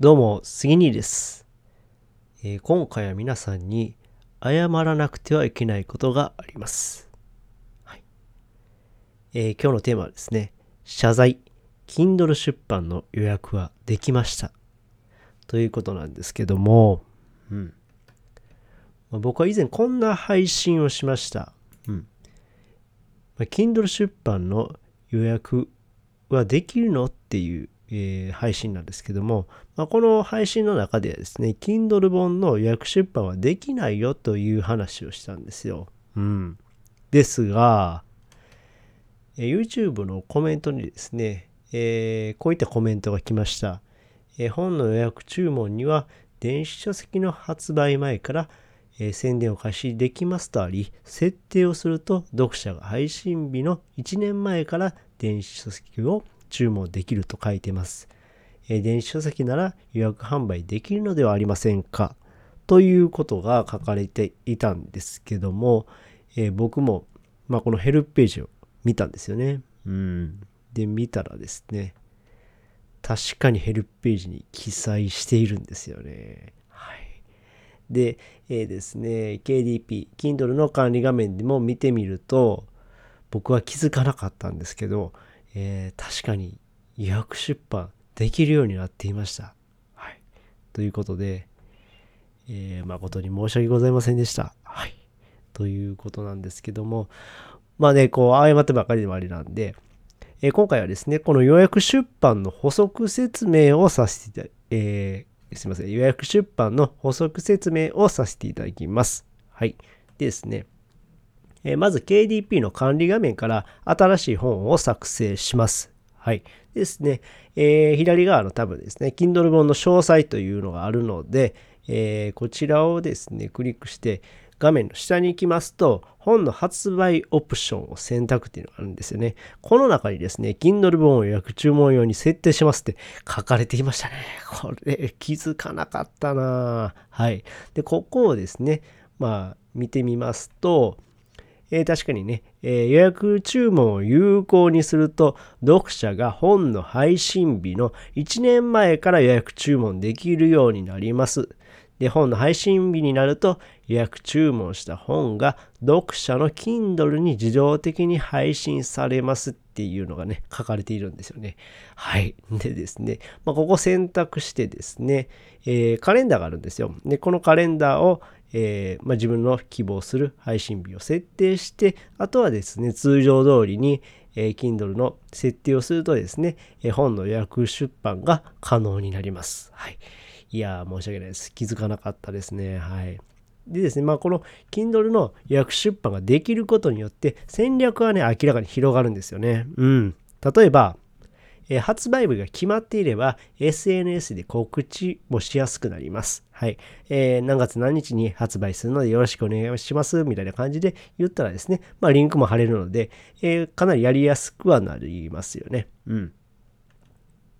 どうも、杉兄です、えー今回は皆さんに謝らなくてはいけないことがあります。はいえー今日のテーマはですね、謝罪、Kindle 出版の予約はできました。ということなんですけども、うんまあ僕は以前こんな配信をしました。うんまあ Kindle 出版の予約はできるのっていう、えー配信なんですけども、まあ、この配信の中ではですね、Kindle 本の予約出版はできないよという話をしたんですよ。うん。ですが、えー YouTube のコメントにですね、えーこういったコメントが来ました。え本の予約注文には電子書籍の発売前から、え宣伝を開始できますとあり、設定をすると読者が配信日の1年前から電子書籍を注文できると書いてます。え電子書籍なら予約販売できるのではありませんか？ということが書かれていたんですけども、えー僕も、まあ、このヘルプページを見たんですよね。うん。で、見たらですね、確かにヘルプページに記載しているんですよね。はい。で、えーですね、KDP、Kindle の管理画面でも見てみると、僕は気づかなかったんですけど、えー確かに予約出版できるようになっていました。はい。ということで、えー誠に申し訳ございませんでした。はい。ということなんですけども、まあね、こう、謝ってばかりでもありなんで、えー今回はですね、この予約出版の補足説明をさせていただえーすいません、予約出版の補足説明をさせていただきます。はい。でですね、えまず KDP の管理画面から新しい本を作成します。はい。でですね、えー左側のタブですね、Kindle 本の詳細というのがあるので、えーこちらをですね、クリックして、画面の下に行きますと、本の発売オプションを選択っていうのがあるんですよね。この中にですね、Kindle 本を予約注文用に設定しますって書かれていましたね。これ気づかなかったなはい。で、ここをですね、まあ見てみますと、えー確かにね、えー予約注文を有効にすると、読者が本の配信日の1年前から予約注文できるようになります。で、本の配信日になると、予約注文した本が読者の Kindle に自動的に配信されますっていうのがね、書かれているんですよね。はい。でですね、まあ、ここ選択してですね、えーカレンダーがあるんですよ。で、このカレンダーをえーまあ、自分の希望する配信日を設定して、あとはですね、通常通りに、えー Kindle の設定をするとですね、えー本の予約出版が可能になります。はい。いや、申し訳ないです。気づかなかったですね。はい。でですね、まあ、この Kindle の予約出版ができることによって、戦略はね、明らかに広がるんですよね。うん。例えば、え発売日が決まっていれば SNS で告知もしやすくなります。はい。えー何月何日に発売するのでよろしくお願いしますみたいな感じで言ったらですね、まあリンクも貼れるので、えーかなりやりやすくはなりますよね。うん。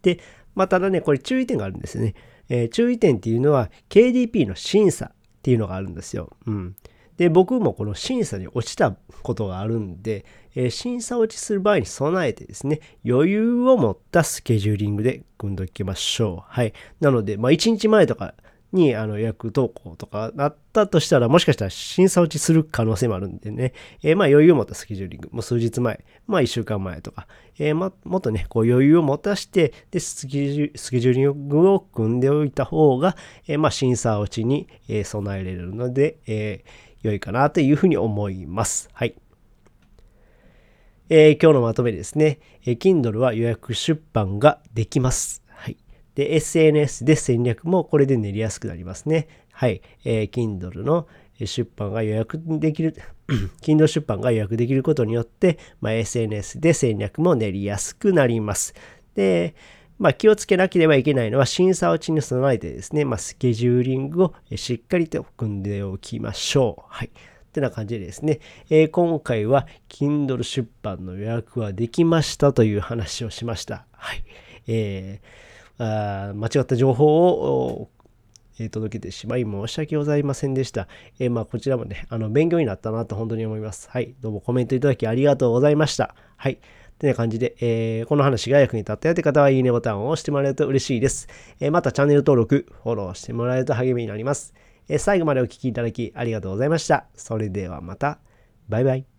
で、まあ、ただね、これ注意点があるんですよね。えー注意点っていうのは KDP の審査っていうのがあるんですよ。うん。で、僕もこの審査に落ちたことがあるんで、えー審査落ちする場合に備えてですね、余裕を持ったスケジューリングで組んでおきましょう。はい。なので、まあ、1日前とかにあの予約投稿とかなったとしたら、もしかしたら審査落ちする可能性もあるんでね、えーまあ余裕を持ったスケジューリング、もう数日前、まあ1週間前とか、えーまもっとね、こう余裕を持たして、で、スケジュスケジューリングを組んでおいた方が、えーまあ審査落ちに、備えられるので、えー良いかなというふうに思います。はい。えー今日のまとめですね。えー Kindle は予約出版ができます。はい。で、SNS で戦略もこれで練りやすくなりますね。はい。えー Kindle の出版が予約できる、Kindle 出版が予約できることによって、まあ、SNS で戦略も練りやすくなります。で、まあ、気をつけなければいけないのは審査落ちに備えてですね、まあ、スケジューリングをしっかりと組んでおきましょう。はい。ってな感じでですね、えー今回は Kindle 出版の予約はできましたという話をしました。はい。えーあ間違った情報をえ届けてしまい申し訳ございませんでした。えーまあこちらもね、あの勉強になったなと本当に思います。はい。どうもコメントいただきありがとうございました。はい。てな感じで、えー、この話が役に立ったよという方は、いいねボタンを押してもらえると嬉しいです。えー、またチャンネル登録、フォローしてもらえると励みになります。えー、最後までお聴きいただきありがとうございました。それではまた。バイバイ。